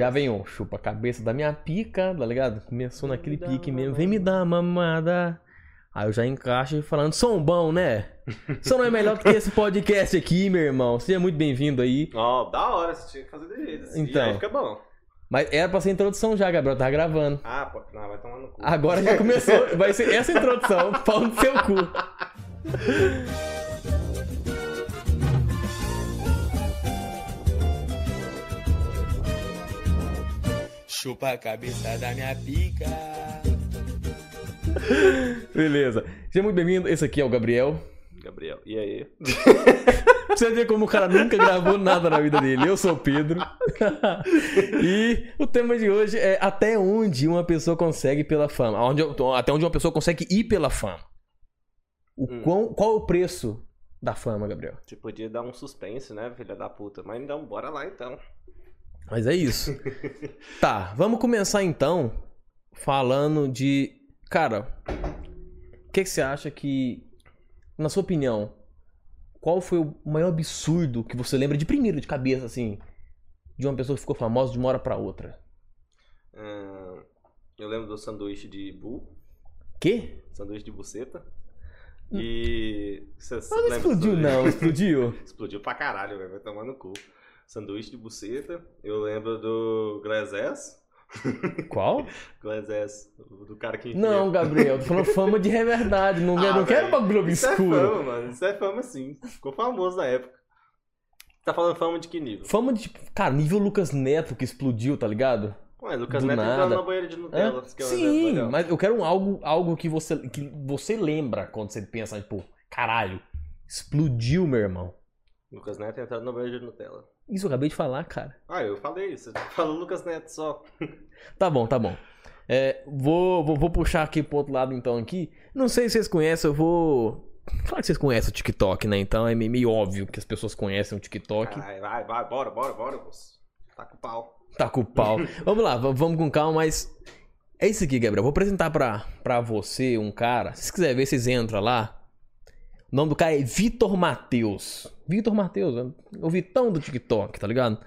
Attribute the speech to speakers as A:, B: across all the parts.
A: Já vem o chupa a cabeça da minha pica, tá ligado? Começou naquele pique mesmo. Vem me dar uma mamada. Aí eu já encaixo falando, som bom, né? Som não é melhor do que esse podcast aqui, meu irmão. Seja muito bem-vindo aí.
B: Ó, da hora, você tinha que fazer de jeito. assim,
A: Então.
B: E aí fica bom.
A: Mas era pra ser introdução já, Gabriel. Tá gravando.
B: Ah, pô, não, vai tomar no cu.
A: Agora já começou. Vai ser essa introdução. Pau no seu cu.
C: Chupa a cabeça da minha pica.
A: Beleza. Seja muito bem-vindo. Esse aqui é o Gabriel.
B: Gabriel, e aí?
A: Pra Você ver como o cara nunca gravou nada na vida dele. Eu sou o Pedro. e o tema de hoje é até onde uma pessoa consegue pela fama. Até onde uma pessoa consegue ir pela fama. O
B: Hum.
A: quão- qual é o preço da fama, Gabriel?
B: Você podia dar um suspense, né, filha da puta? Mas então, bora lá então.
A: Mas é isso. tá, vamos começar então falando de. Cara, o que, que você acha que, na sua opinião, qual foi o maior absurdo que você lembra de primeiro, de cabeça, assim, de uma pessoa que ficou famosa de uma hora pra outra?
B: Ahn, eu lembro do sanduíche de bu,
A: Quê?
B: sanduíche de buceta. E. Você
A: Hum. Não, não explodiu, não, explodiu.
B: Explodiu pra caralho, velho. Vai tomar no cu. Sanduíche de buceta. Eu lembro do Glass.
A: Qual?
B: Glass. Do cara que enfia-
A: Não, Gabriel, tô falando fama de verdade. Não,
B: Ah,
A: não quero
B: velho,
A: bagulho
B: Isso é
A: obscuro.
B: fama, mano. Isso é fama sim. Ficou famoso na época. Tá falando fama de que nível?
A: Fama de, tipo, cara, nível Lucas Neto que explodiu, tá ligado?
B: Ué, Lucas
A: Do
B: Neto
A: nada.
B: entrando na banheira de? Nutella. é
A: Sim,
B: legal.
A: mas eu quero um algo, algo que, você, que você lembra quando você pensa, tipo, caralho, explodiu, meu irmão.
B: Lucas Neto entrando na banheira de Nutella.
A: Isso eu acabei de falar, cara.
B: Ah, eu falei isso. Falou Lucas Neto só.
A: Tá bom, tá bom. É, vou, vou, vou puxar aqui pro outro lado então aqui. Não sei se vocês conhecem, eu vou. Claro que vocês conhecem o TikTok, né? Então é meio, meio óbvio que as pessoas conhecem o TikTok.
B: Vai, vai, vai, bora, bora, bora, moço. Tá com o pau.
A: Tá com o pau. vamos lá, vamos com calma, mas. É isso aqui, Gabriel. Vou apresentar pra, pra você um cara. Se vocês quiserem ver, vocês entram lá. O nome do cara é Vitor Matheus. Vitor Matheus, o Vitão do TikTok, tá ligado?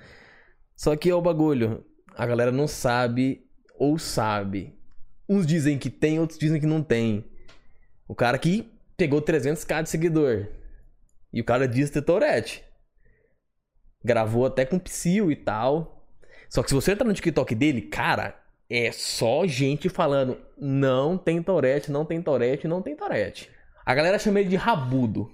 A: Só que é o bagulho. A galera não sabe ou sabe. Uns dizem que tem, outros dizem que não tem. O cara que pegou 300k de seguidor. E o cara diz ter Tourette. Gravou até com Psyu e tal. Só que se você entrar no TikTok dele, cara, é só gente falando não tem Tourette, não tem Tourette, não tem Tourette. A galera chama ele de Rabudo.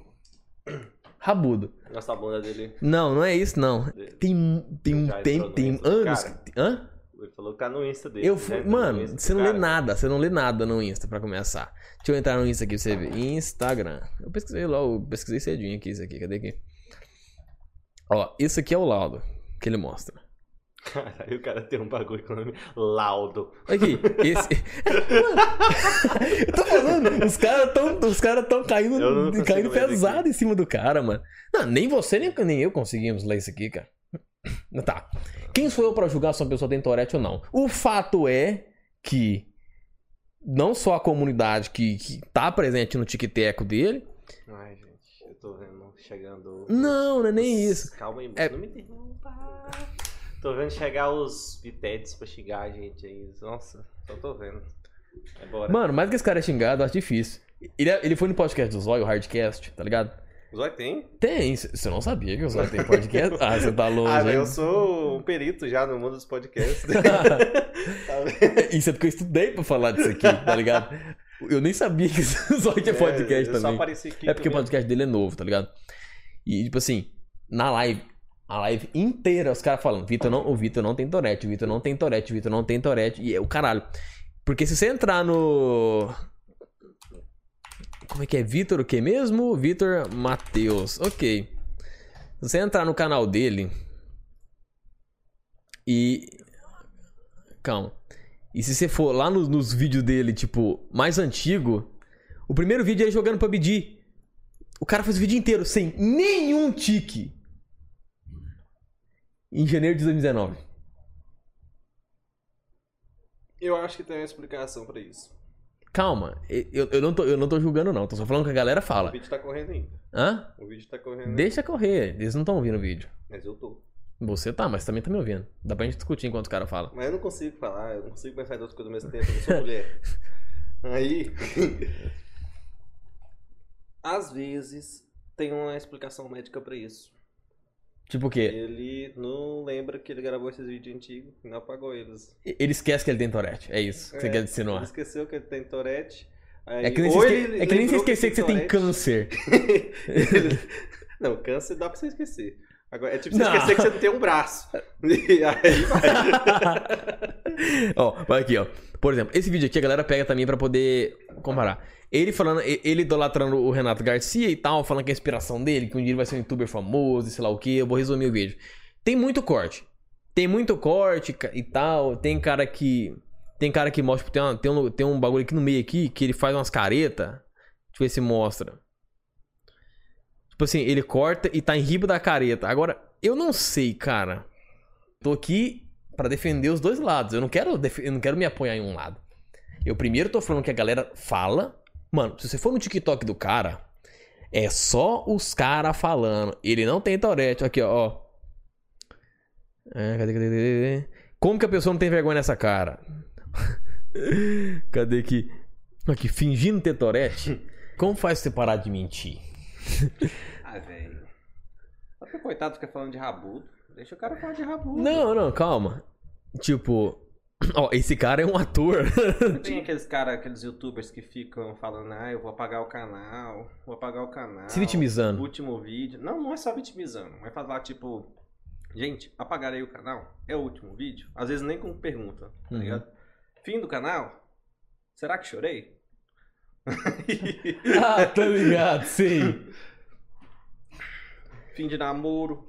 A: Rabudo.
B: Nossa, bunda dele.
A: Não, não é isso, não. Tem, tem, um- tem, tem anos.
B: cara?
A: Hã?
B: Ele falou que tá no Insta dele.
A: Eu fui. Mano, você não lê
B: cara.
A: nada, você não lê nada no Insta pra começar. Deixa eu entrar no Insta aqui pra você ver. Instagram. Eu pesquisei lá, eu pesquisei cedinho aqui, isso aqui. Cadê aqui? Ó, esse aqui é o laudo que ele mostra.
B: Caralho, o cara tem um bagulho com o nome Laudo.
A: Aqui, esse. eu tô falando, os caras tão, os cara tão caindo, caindo pesado
B: aqui.
A: em cima do cara, mano. Não, nem você, nem, nem eu conseguimos ler isso aqui, cara. Tá. Quem sou eu pra julgar se uma pessoa tem Tourette ou não? O fato é que não só a comunidade que, que tá presente no tic-teco dele.
B: Ai, gente, eu tô vendo chegando.
A: Não, não é nem isso.
B: Calma aí,
A: É-
B: não me interrompa. Tô vendo chegar os pitetes pra xingar a gente aí. Nossa, só tô vendo. É bora.
A: Mano, mais que esse cara é xingado, eu acho difícil. Ele, ele foi no podcast do Zóio, o Hardcast, tá ligado?
B: Zói tem?
A: Tem, c- você não sabia que o Zóio tem podcast? Ah, você tá longe.
B: Ah, eu sou um perito já no mundo dos podcasts. Tá vendo?
A: Isso é porque eu estudei pra falar disso aqui, tá ligado? Eu nem sabia que o Zóio tinha podcast
B: É, Só
A: também.
B: apareci aqui.
A: É porque o podcast dele é novo, tá ligado? E, tipo assim, na live, a live inteira, os caras falando, Vitor não, o Vitor não tem Torete, o Vitor não tem Torete, o Vitor não tem Torete, e é o caralho. Porque se você entrar no. Como é que é? Vitor o que mesmo? Vitor Matheus. Ok. Se você entrar no canal dele. E. Calma. E se você for lá nos, nos vídeos dele, tipo, mais antigo. O primeiro vídeo é ele jogando PUBG. O cara fez o vídeo inteiro sem nenhum tique. Em janeiro de 2019.
B: Eu acho que tem uma explicação pra isso.
A: Calma, eu, eu, não tô, eu não tô julgando, não. Tô só falando que a galera
B: O
A: fala.
B: vídeo tá correndo ainda.
A: Hã?
B: O vídeo tá correndo.
A: Deixa correr. Eles não estão ouvindo o vídeo.
B: Mas eu tô.
A: Você tá, mas também tá me ouvindo. Dá pra gente discutir enquanto o cara fala.
B: Mas eu não consigo falar, eu não consigo pensar em duas coisas ao mesmo tempo, eu não sou mulher. Aí. Às vezes tem uma explicação médica pra isso.
A: Tipo o quê?
B: Ele não lembra que ele gravou esses vídeos antigos e não apagou eles.
A: Ele esquece que ele tem Tourette. É isso que você
B: É,
A: quer
B: Ele
A: insinuar.
B: esqueceu que ele tem Tourette. aí-
A: É que nem você esque-
B: ele
A: é que nem você esquecer que você tem câncer.
B: Ele- Não, câncer dá pra você esquecer. Agora, é tipo você
A: Não.
B: esquecer que você não tem um braço. E aí vai.
A: ó, vai aqui, ó. Por exemplo, esse vídeo aqui a galera pega também pra poder comparar. Ele falando, ele idolatrando o Renato Garcia e tal, falando que é a inspiração dele, que um dia ele vai ser um youtuber famoso e sei lá o que. Eu vou resumir o vídeo. Tem muito corte. Tem muito corte e tal. Tem cara que. Tem cara que mostra. Tem, uma- tem, um, tem um bagulho aqui no meio aqui que ele faz umas caretas. Deixa eu ver se mostra. Tipo assim, ele corta e tá em riba da careta. Agora, eu não sei, cara. Tô aqui pra defender os dois lados. Eu não quero, eu não quero me apoiar em um lado. Eu primeiro tô falando que a galera fala. Mano, se você for no TikTok do cara, é só os caras falando. Ele não tem Tourette. Aqui, ó. É? Como que a pessoa não tem vergonha nessa cara? cadê aqui? Aqui, fingindo ter Tourette. Como faz você parar de mentir?
B: Ah, velho. Coitado fica falando de rabudo. Deixa o cara falar de rabudo.
A: Não, não, calma. Tipo, ó, esse cara é um ator.
B: Tem aqueles caras, aqueles youtubers que ficam falando, ah, eu vou apagar o canal, vou apagar o canal.
A: Se vitimizando.
B: Último vídeo. Não, não é só vitimizando. Vai falar, tipo, gente, apagarei o canal? É o último vídeo? Às vezes nem com pergunta, tá
A: Uhum.
B: ligado? Fim do canal? Será que chorei?
A: ah, tá ligado, sim.
B: fim de namoro.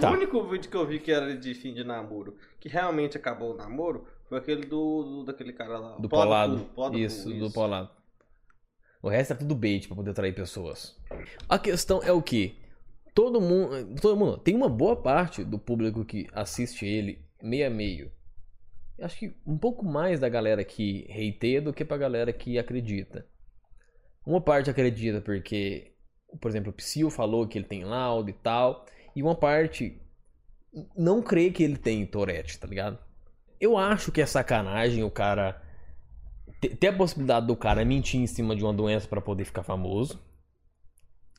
A: Tá.
B: O único vídeo que eu vi que era de fim de namoro, que realmente acabou o namoro, foi aquele do, do- daquele cara lá.
A: Do Polado.
B: Cu, Pó do
A: Isso, do Polado. O resto é tudo bait pra poder atrair pessoas. A questão é o que? Todo mundo, todo mundo, tem uma boa parte do público que assiste ele meio a meio. Acho que um pouco mais da galera que hateia do que pra galera que acredita. Uma parte acredita porque, por exemplo, o Psyu falou que ele tem laudo e tal, e uma parte não crê que ele tem Tourette, tá ligado? Eu acho que é sacanagem o cara te- ter a possibilidade do cara mentir em cima de uma doença pra poder ficar famoso.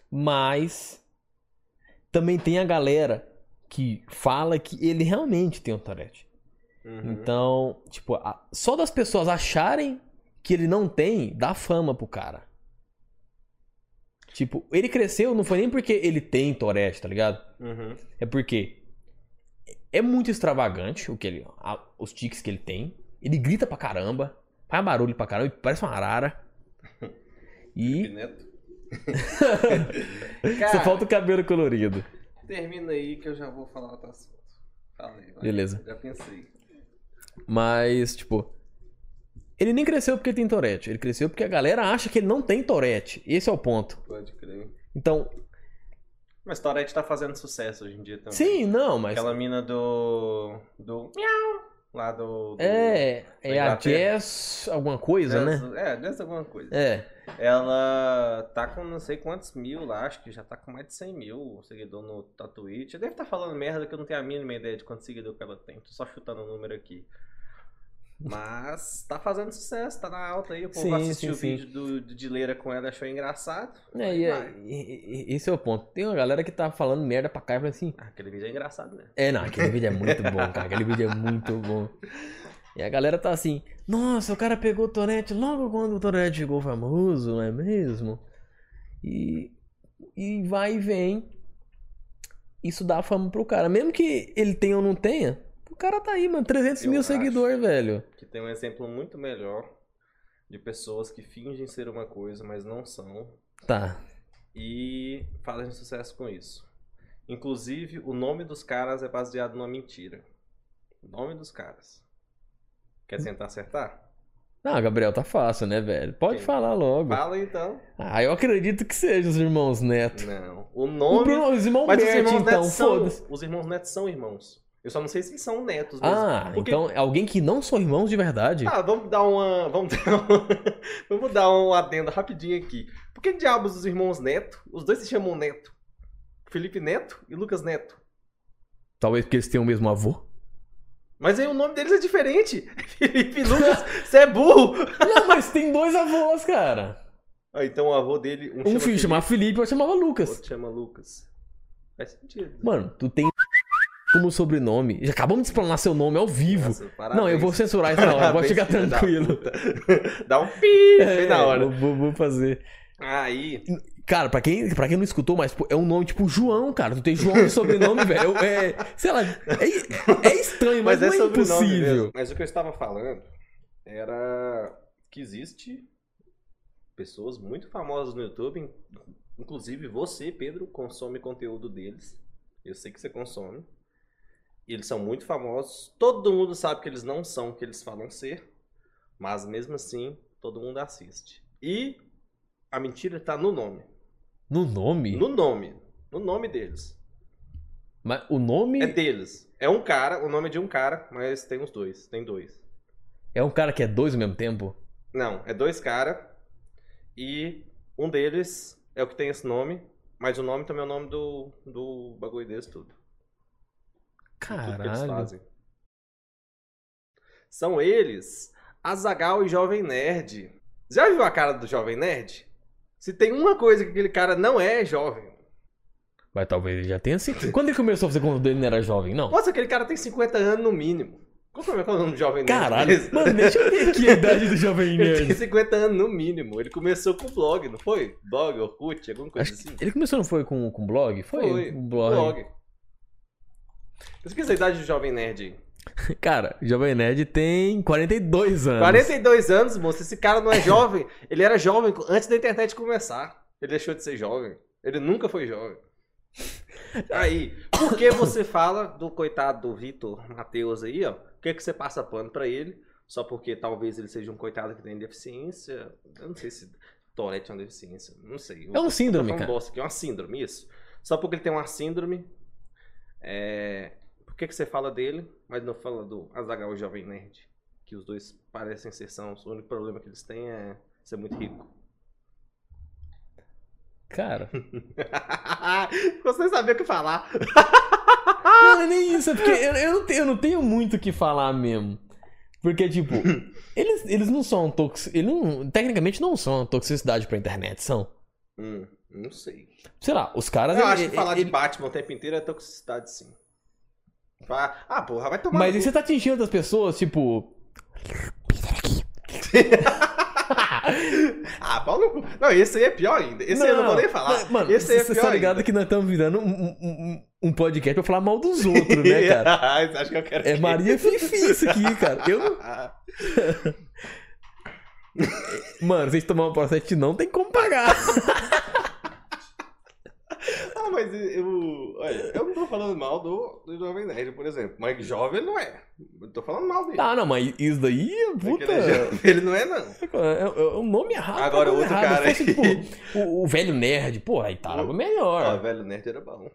A: Mas também tem a galera que fala que ele realmente tem um Tourette.
B: Uhum.
A: Então, tipo, a- só das pessoas acharem que ele não tem, dá fama pro cara. Tipo, ele cresceu não foi nem porque ele tem Tourette, tá ligado?
B: Uhum.
A: É porque é muito extravagante o que ele, a- os tiques que ele tem. Ele grita pra caramba, faz barulho pra caramba, parece uma arara. E
B: Neto.
A: só falta o cabelo colorido.
B: Termina aí que eu já vou falar outro assunto. Vai.
A: Beleza.
B: Já pensei.
A: Mas, tipo, ele nem cresceu porque tem Tourette. Ele cresceu porque a galera acha que ele não tem Tourette. Esse é o ponto.
B: Pode crer.
A: Então,
B: Mas Tourette tá fazendo sucesso hoje em dia também.
A: sim, não, mas.
B: Aquela mina do. do. Miau! Lá do. do
A: É, é a. Jess alguma coisa, né?
B: Jazz- É, Jazz alguma coisa.
A: É.
B: Ela tá com não sei quantos mil lá, acho que já tá com mais de 100 mil seguidor no Twitch. Deve estar falando merda que eu não tenho a mínima ideia de quantos seguidores que ela tem. Tô só chutando o número aqui. Mas tá fazendo sucesso, tá na alta aí. O povo
A: Sim,
B: assistiu
A: sim,
B: o vídeo do, de Dileira com ela e achou engraçado.
A: É,
B: Aí
A: e, e- e- esse é o ponto. Tem uma galera que tá falando merda pra cá e fala assim.
B: Ah, aquele vídeo é engraçado, né?
A: É, não, aquele vídeo é muito bom, cara. Aquele vídeo é muito bom. E a galera tá assim, nossa, o cara pegou o Tourette logo quando o Tourette ficou famoso, não é mesmo? E, e vai e vem. Isso dá fama pro cara. Mesmo que ele tenha ou não tenha, o cara tá aí, mano. 300
B: Eu
A: mil seguidores, velho.
B: Que tem um exemplo muito melhor de pessoas que fingem ser uma coisa, mas não são.
A: Tá.
B: e fazem sucesso com isso. Inclusive, o nome dos caras é baseado numa mentira. O nome dos caras. Quer tentar acertar?
A: Ah, Gabriel, tá fácil, né, velho? Pode
B: Quem?
A: falar logo.
B: Fala então.
A: Ah, eu acredito que seja os irmãos Neto.
B: Não. O
A: O
B: nome.
A: Bruno, os irmãos
B: Mas os
A: Bert,
B: irmãos
A: então,
B: são. Os irmãos netos são irmãos. Eu só não sei se são netos mesmo.
A: Ah,
B: Porque-
A: então alguém que não são irmãos de verdade?
B: Ah, vamos dar uma. Vamos dar uma, vamos dar um adendo rapidinho aqui. Por que diabos os irmãos Neto? Os dois se chamam Neto. Felipe Neto e Lucas Neto.
A: Talvez porque eles tenham o mesmo avô.
B: Mas aí o nome deles é diferente. Felipe Lucas, você é burro.
A: Não, mas tem dois avós, cara.
B: Ah, então o avô dele. Um,
A: Um
B: chama
A: filho chamava Felipe e outro chamava
B: o
A: Lucas.
B: outro chama Lucas. Faz sentido.
A: Mano, tu tem como sobrenome. Já acabamos de explanar seu nome ao vivo.
B: Nossa,
A: Não, eu vou censurar isso na hora, pode
B: Parabéns,
A: ficar tranquilo.
B: Dá um pi
A: É,
B: na hora.
A: Vou, vou- vou fazer.
B: Aí.
A: Cara, pra quem, pra quem não escutou, mas é um nome tipo João, cara. Tu tem João de sobrenome, velho. É, sei lá, é, é estranho, mas,
B: Mas, é
A: não é impossível.
B: mesmo. Mas o que eu estava falando era que existe pessoas muito famosas no YouTube, in- inclusive você, Pedro, consome conteúdo deles. Eu sei que você consome. E eles são muito famosos. Todo mundo sabe que eles não são o que eles falam ser, mas mesmo assim, todo mundo assiste. E a mentira tá no nome.
A: No nome?
B: No nome. No nome deles.
A: Mas o nome
B: É
A: é,
B: deles. É um cara, o nome é de um cara, mas tem os dois. Tem dois.
A: um cara que é dois ao mesmo tempo?
B: Não, é dois caras. E um deles é o que tem esse nome. Mas o nome também é o nome do, do bagulho deles tudo. Tudo que eles
A: Caralho.
B: fazem. São eles, Azagal e Jovem Nerd. Já viu a cara do Jovem Nerd? Se tem uma coisa que aquele cara não é, é jovem.
A: Mas talvez ele já tenha sido. Quando ele começou a fazer quando ele não era jovem? Não.
B: Nossa, aquele cara tem 50 anos no mínimo. Qual que é o nome do Jovem Nerd?
A: Caralho.
B: mesmo?
A: Mano, deixa eu ver aqui a idade do Jovem
B: Ele tem
A: Nerd.
B: 50 anos no mínimo. Ele começou com blog, não foi? Blog, Orkut, alguma coisa
A: Acho
B: assim.
A: ele começou, não foi com, com blog? Foi, um blog.
B: blog. Pesquisa a idade do Jovem Nerd aí.
A: Cara, o Jovem Nerd tem 42 anos.
B: 42 anos, moço. Esse cara não é jovem. Ele era jovem antes da internet começar. Ele deixou de ser jovem. Ele nunca foi jovem. Aí, por que você fala do coitado do Vitor Matheus aí, ó? Por que, que você passa pano pra ele? Só porque talvez ele seja um coitado que tem deficiência. Eu não sei se Tourette é uma deficiência. Não sei.
A: É um síndrome, cara.
B: bosta aqui, É uma síndrome, isso. Só porque ele tem uma síndrome. É... Por que, que você fala dele, mas não fala do Azagal e Jovem Nerd? Que os dois parecem ser são. O único problema que eles têm é ser muito rico.
A: Cara.
B: Você sabia o que falar.
A: Não, é nem isso, é porque eu, eu, não tenho, eu não tenho muito o que falar mesmo. Porque, tipo, eles, eles não são toxi... Eles não, tecnicamente não são uma toxicidade pra internet, são.
B: Hum, não sei.
A: Sei lá, os caras.
B: Eu
A: ele-
B: acho que falar
A: ele-
B: de Batman o tempo inteiro é toxicidade, sim. Ah, porra, vai tomar.
A: Mas e você tá atingindo outras pessoas, tipo.
B: Ah, pau no cu. Não, esse aí é pior ainda. Esse aí eu não vou nem falar.
A: não, Mano,
B: esse aí é
A: você
B: pior
A: tá ligado
B: ainda.
A: que nós estamos virando um, um- um- podcast pra falar mal dos outros, né, cara?
B: Você acha que eu quero
A: É
B: que-
A: Maria Fifi isso aqui, cara. Eu não- Mano, vocês tomar um processo não tem como pagar.
B: Ah, mas eu. Olha, eu não tô falando mal do, do Jovem Nerd, por exemplo. Mas jovem ele não é. Eu tô falando mal dele.
A: Ah, não, mas isso daí,
B: É
A: puta.
B: ele, é jovem, ele não é, não.
A: É, é um nome errado.
B: Agora,
A: é
B: outro
A: errado.
B: cara aí.
A: tipo, o, o velho nerd, pô, aí tava
B: O-
A: melhor.
B: Ó, velho nerd era bom.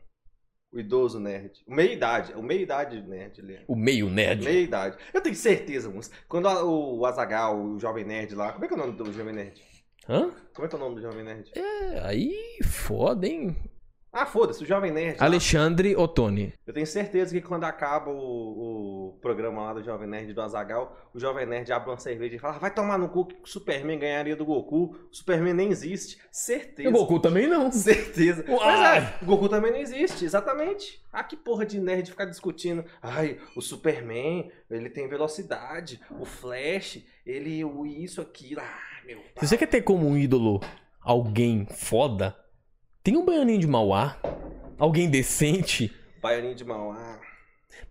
B: O idoso nerd. O meia-idade. O meia-idade nerd ele é.
A: O meio nerd.
B: Meia-idade. Eu tenho certeza, moço. Quando a- o Azagal, o Jovem Nerd lá. Como é que é o nome do Jovem Nerd?
A: Hã?
B: Como é que é o nome do Jovem Nerd?
A: É, aí, foda, hein?
B: Ah, foda-se, o Jovem Nerd. lá.
A: Alexandre Ottoni.
B: Eu tenho certeza que quando acaba o, o programa lá do Jovem Nerd do Azagal, o Jovem Nerd abre uma cerveja e fala: vai tomar no cu que o Superman ganharia do Goku. O Superman nem existe. Certeza.
A: O Goku também não.
B: Certeza.
A: Uai.
B: Mas é, o Goku também não existe, exatamente. Ah, que porra de nerd ficar discutindo. Ai, o Superman, ele tem velocidade. O Flash, ele, o isso, aquilo. Ah, meu
A: Se
B: pai.
A: você quer ter como um ídolo alguém foda, tem um baianinho de Mauá. Alguém decente.
B: Baianinho de Mauá.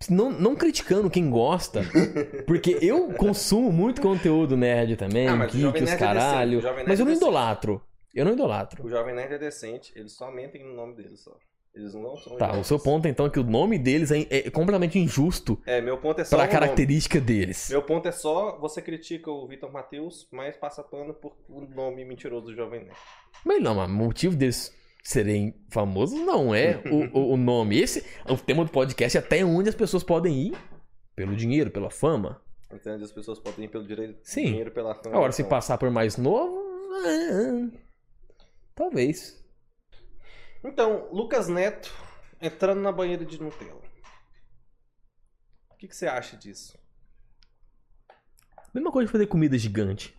A: Não, não criticando quem gosta. Porque eu consumo muito conteúdo nerd também,
B: Ah, mas
A: geek, os
B: é
A: caralho.
B: Nerd
A: mas eu
B: é
A: não
B: decente.
A: idolatro. Eu não idolatro.
B: O Jovem Nerd é decente, eles só mentem no nome deles só. Eles não são
A: Tá, o seu ponto então é que o nome deles é, é completamente injusto
B: É, meu ponto é só
A: pra
B: nome.
A: característica deles.
B: Meu ponto é só, você critica o Vitor Matheus, mas passa pano por o nome mentiroso do Jovem Nerd.
A: Mas não, mas o motivo deles serem famosos não é o, o, o nome. Esse o tema do podcast é até onde as pessoas podem ir pelo dinheiro, pela fama.
B: Entende? As pessoas podem ir pelo direito
A: Sim.
B: dinheiro pela fama.
A: Agora, se
B: então.
A: passar por mais novo, é, talvez.
B: Então, Lucas Neto entrando na banheira de Nutella. que, que você acha disso?
A: Mesma coisa de fazer comida gigante.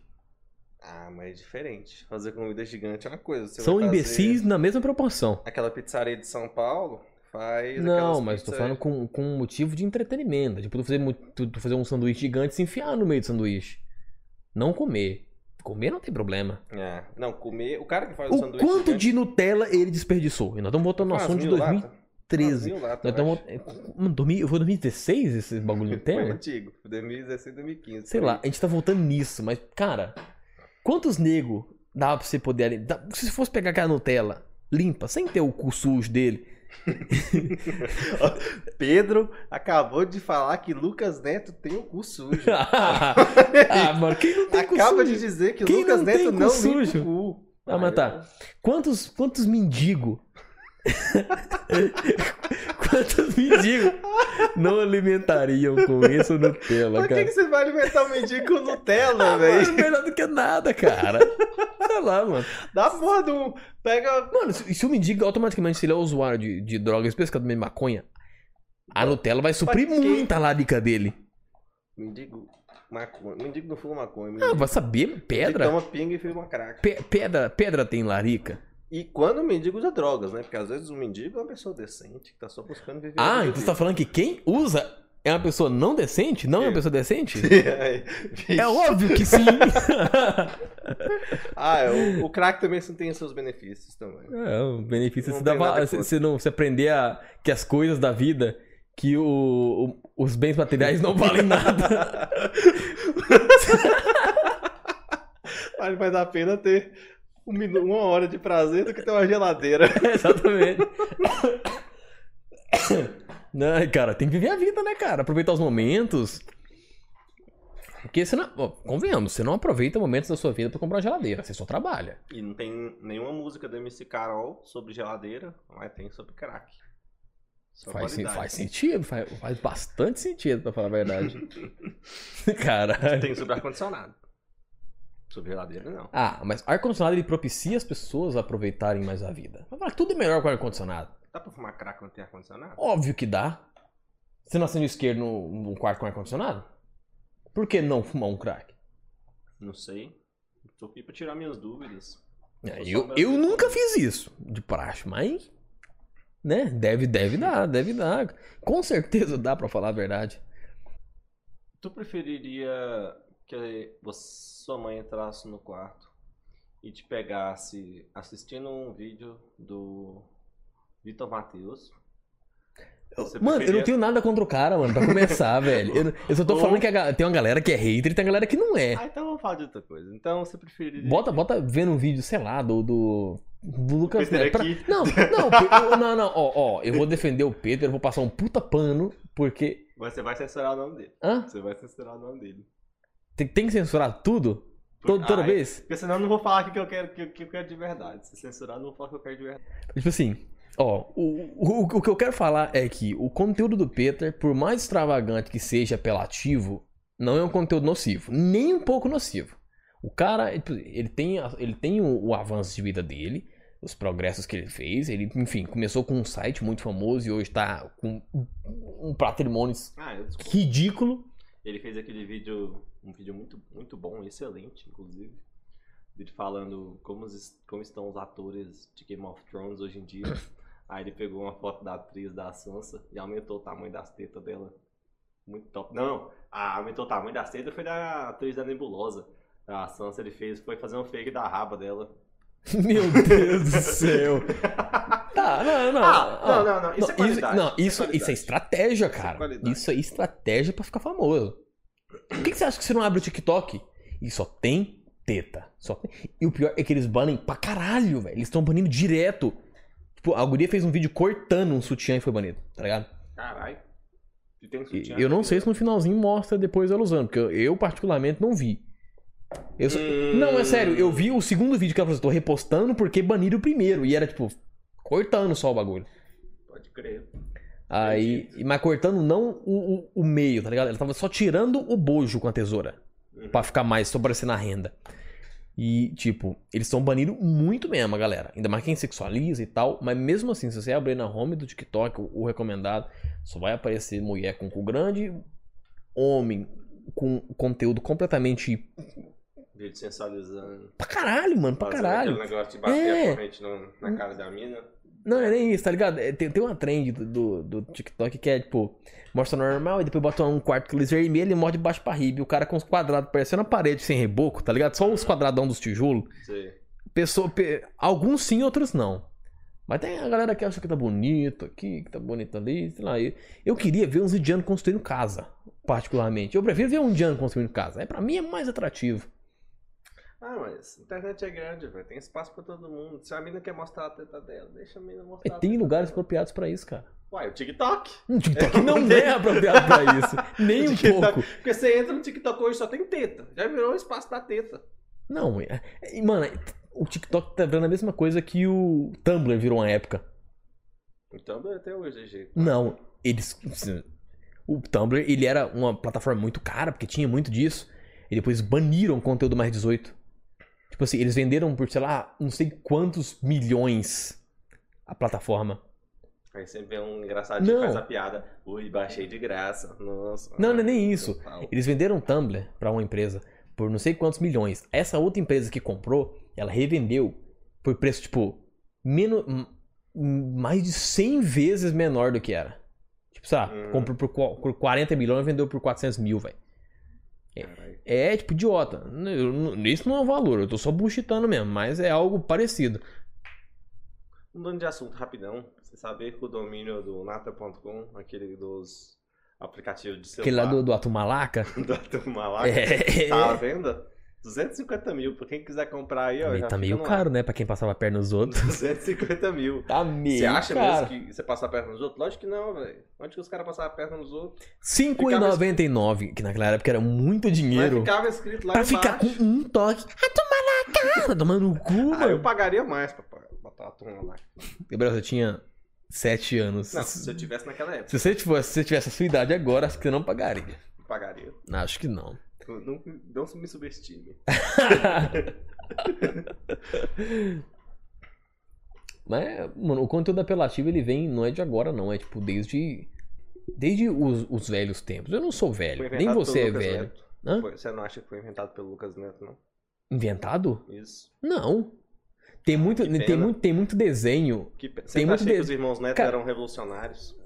B: Ah, mas é diferente. Fazer comida gigante é uma coisa. Você
A: São imbecis na mesma proporção.
B: Aquela pizzaria de São Paulo faz.
A: Não, mas tô
B: pizzas-
A: falando com, com um motivo de entretenimento. Tipo, tu fazer, tu, tu fazer um sanduíche gigante e se enfiar no meio do sanduíche. Não comer. Comer não tem problema.
B: É. Não, comer. O cara que faz o,
A: O
B: sanduíche.
A: quanto
B: gigante
A: de Nutella ele desperdiçou? E nós estamos voltando no assunto de
B: mil latas? Faz
A: 2013.
B: mil latas,
A: Nós
B: eu
A: estamos. Mano, 2000 foi 2016 esse bagulho de
B: Foi
A: Nutella?
B: antigo. 2016, 2015.
A: Sei lá, a gente tá voltando nisso, mas, cara, quantos nego dava pra você poder. Se fosse pegar aquela Nutella limpa, sem ter o cu sujo dele.
B: Pedro acabou de falar que Lucas Neto tem o cu sujo.
A: ah, mano, quem não tem cu
B: Acaba
A: sujo?
B: de dizer que
A: Quem
B: Lucas
A: não tem
B: Neto
A: cu
B: não
A: sujo?
B: limpa o cu.
A: Ah, mas tá. Quantos, quantos mendigo? quantos mendigo não alimentariam com isso Nutella,
B: Por que,
A: cara?
B: que você vai alimentar o mendigo com Nutella,
A: Ah,
B: velho?
A: melhor do que nada, cara. Sei lá, mano.
B: Dá porra do. Pega.
A: Mano, se, se o mendigo automaticamente, se ele é usuário de, de drogas, especificamente de maconha, a Nutella vai suprir
B: quê?
A: muita larica dele.
B: Mendigo. Maconha. Mendigo não fuma maconha.
A: Ah,
B: Mendigo,
A: vai saber,
B: mendigo
A: pedra.
B: toma pinga e fuma crack.
A: Pe- pedra, pedra tem larica.
B: E quando o mendigo usa drogas, né? Porque às vezes o mendigo é uma pessoa decente que tá só buscando viver. a
A: Ah, então você tá falando que quem usa é uma pessoa não decente? Não é uma
B: É.
A: pessoa decente?
B: Vixe.
A: É óbvio que sim.
B: Ah, é, o, o crack também tem seus benefícios também.
A: É, o benefício é
B: Não
A: dá, se,
B: contra.
A: se não se aprender a, que as coisas da vida, que o, o- os bens materiais não valem nada.
B: Mas vai dar pena ter um minu- uma hora de prazer do que ter uma geladeira.
A: Exatamente. Não, cara, tem que viver a vida, né, cara? Aproveitar os momentos. Porque você não. ó, convenhamos, você não aproveita momentos da sua vida pra comprar uma geladeira, você só trabalha.
B: E não tem nenhuma música da MC Carol sobre geladeira, mas tem sobre crack. Só
A: Faz, faz sentido, faz, faz bastante sentido, pra falar a verdade. Caralho.
B: Tem sobre ar-condicionado. Sobre geladeira, não.
A: Ah, mas ar-condicionado ele propicia as pessoas a aproveitarem mais a vida. Que tudo é melhor com ar-condicionado.
B: Dá pra fumar crack quando tem ar-condicionado?
A: Óbvio que dá. Você nasceu no esquerdo num num quarto com ar-condicionado? Por que não fumar um crack?
B: Não sei. Tô aqui pra tirar minhas dúvidas.
A: É, Eu, eu
B: brasileiro.
A: nunca fiz isso de praxe, mas. Né? Deve, deve dar, deve dar. Com certeza dá pra falar a verdade.
B: Tu preferiria que você- sua mãe entrasse no quarto e te pegasse assistindo um vídeo do Vitor Matheus? Você
A: Mano, eu não tenho nada contra o cara, mano, pra começar, velho. Eu, eu só tô
B: Ou-
A: falando que a tem uma galera que é hater e tem uma galera que não é.
B: Ah, então vamos falar de outra coisa. Então você preferiria.
A: Bota, bota vendo um vídeo, sei lá, do. do... Do Lucas Neto. Pra-. Não, não, não, não, ó, ó, eu vou defender o Pedro, eu vou passar um puta pano, porque.
B: Você vai censurar o nome dele.
A: Hã?
B: Você vai censurar o nome dele.
A: Tem, tem que censurar tudo? Todo, toda
B: Ah,
A: vez?
B: Porque senão eu não vou falar o que eu quero, que, que eu quero de verdade. Se censurar, eu não vou falar o que eu quero de verdade.
A: Tipo assim, ó, o, o, o que eu quero falar é que o conteúdo do Peter, por mais extravagante que seja apelativo, não é um conteúdo nocivo. Nem um pouco nocivo. O cara, ele ele tem, ele tem o, o avanço de vida dele, os progressos que ele fez. Ele, enfim, começou com um site muito famoso e hoje tá com um patrimônio
B: Ah,
A: ridículo.
B: Ele fez aquele vídeo, um vídeo muito, muito bom, excelente, inclusive. Ele falando como, os- como estão os atores de Game of Thrones hoje em dia. Aí ele pegou uma foto da atriz da Sansa e aumentou o tamanho das tetas dela. Muito top. Não, aumentou o tamanho das tetas foi da atriz da Nebulosa. A Sansa ele fez, foi fazer um fake da raba dela.
A: Meu Deus do céu. Tá, não, não.
B: Ah, não, não, não, isso é qualidade,
A: não,
B: isso é
A: isso, isso é
B: qualidade.
A: estratégia,
B: Isso é
A: cara.
B: qualidade.
A: Isso é estratégia pra ficar famoso. Por que, que você acha que você não abre o TikTok e só tem teta? Só tem- E o pior é que eles banem pra caralho, velho. Eles estão banindo direto. Tipo, a guria fez um vídeo cortando um sutiã e foi banido, tá ligado?
B: Caralho. Sutiã
A: eu não sei se no finalzinho mostra depois ela usando, porque eu, eu particularmente não vi. Eu só-
B: Hum.
A: Não, é sério, eu vi o segundo vídeo que ela apresentou repostando porque baniram o primeiro. E era tipo, cortando só o bagulho.
B: Pode crer.
A: Aí, mas cortando não o, o, o meio, tá ligado? Ela tava só tirando o bojo com a tesoura.
B: Uhum.
A: Pra ficar mais, aparecer na renda. E, tipo, eles estão banindo muito mesmo, a galera. Ainda mais quem sexualiza e tal. Mas mesmo assim, se você abrir na home do TikTok, o, o recomendado, Só vai aparecer mulher com cu grande, homem com conteúdo completamente.
B: Vídeo sensualizando.
A: Pra caralho, mano, pra
B: Fazendo
A: caralho.
B: aquele negócio de bater
A: É.
B: a corrente no- na cara da mina.
A: Não, é nem isso, tá ligado? É, Tem, tem uma trend do, do, do TikTok que é, tipo, mostra normal e depois bota um quarto com luz vermelho e mostra de baixo pra riba. E o cara com os quadrados parecendo a parede sem reboco, tá ligado? Só os quadradão dos tijolos.
B: Sei.
A: Pessoa, pe- Alguns sim, outros não. Mas tem a galera que acha que tá bonito aqui, que tá bonito ali, sei lá. Eu, eu queria ver uns indianos construindo casa, particularmente. Eu prefiro ver um indiano construindo casa. É, pra mim é mais atrativo.
B: Ah, mas a internet é grande, velho. Tem espaço pra todo mundo. Se a mina quer mostrar a teta dela, deixa a mina mostrar.
A: É, tem lugares
B: dela.
A: apropriados pra isso, cara.
B: Uai, o TikTok.
A: Um TikTok não é apropriado pra isso. Nem um pouco.
B: Porque você entra no TikTok hoje só tem teta. Já virou o espaço da teta.
A: Não, é, é- mano, o TikTok tá virando a mesma coisa que o Tumblr virou uma época.
B: Então até hoje é jeito.
A: Não, eles. O Tumblr, ele era uma plataforma muito cara, porque tinha muito disso. E depois baniram o conteúdo mais 18. Tipo assim, eles venderam por, sei lá, não sei quantos milhões a plataforma.
B: Aí sempre vem um engraçadinho
A: Não.
B: faz a piada. Ui, baixei de graça. Nossa.
A: Não, não é nem isso. Eles venderam Tumblr pra uma empresa por não sei quantos milhões. Essa outra empresa que comprou, ela revendeu por preço, tipo, menos, mais de 100 vezes menor do que era. Tipo, lá,
B: Hum.
A: comprou por, por 40 milhões e vendeu por 400 mil, velho.
B: Caralho.
A: É, tipo, idiota. Isso não é um valor, eu tô só bullshitando mesmo, mas é algo parecido.
B: Mudando de assunto rapidão. Você sabia que o domínio do nata.com, aquele dos aplicativos de celular.
A: Aquele lá do, do Atumalaca.
B: do lá,
A: É.
B: tá à venda? 250 mil. Pra quem quiser comprar aí, ó.
A: Tá meio caro, né? Pra quem passava a perna nos outros.
B: 250 mil.
A: Tá meio
B: Você acha
A: caro.
B: mesmo que você passa a perna nos outros? Lógico que não, velho. Onde que os caras passavam a perna nos outros?
A: 5,99, que naquela época era muito
B: Mas
A: dinheiro.
B: ficava escrito lá
A: Pra
B: embaixo.
A: ficar com um toque. Ah, toma na cara, tomando no cu,
B: Ah, eu
A: mano.
B: pagaria mais pra botar a turma lá.
A: Gabriel, você tinha 7 anos.
B: Não, se eu tivesse naquela época,
A: Se você tivesse, se você tivesse a sua idade agora, acho que você não pagaria.
B: eu pagaria.
A: Acho que não.
B: Não, não, não me subestime.
A: Mas, mano, o conteúdo apelativo ele vem, não é de agora, não. É tipo, desde. Desde os, os velhos tempos. Eu não sou velho. Nem você é
B: Lucas
A: velho.
B: Você não acha que foi inventado pelo Lucas Neto, não?
A: Inventado?
B: Isso.
A: Não. Tem muito,
B: que
A: tem muito, tem muito desenho.
B: Que, pe-
A: Tem
B: você
A: muito
B: acha que
A: des-
B: os irmãos Neto
A: Cara-
B: eram revolucionários?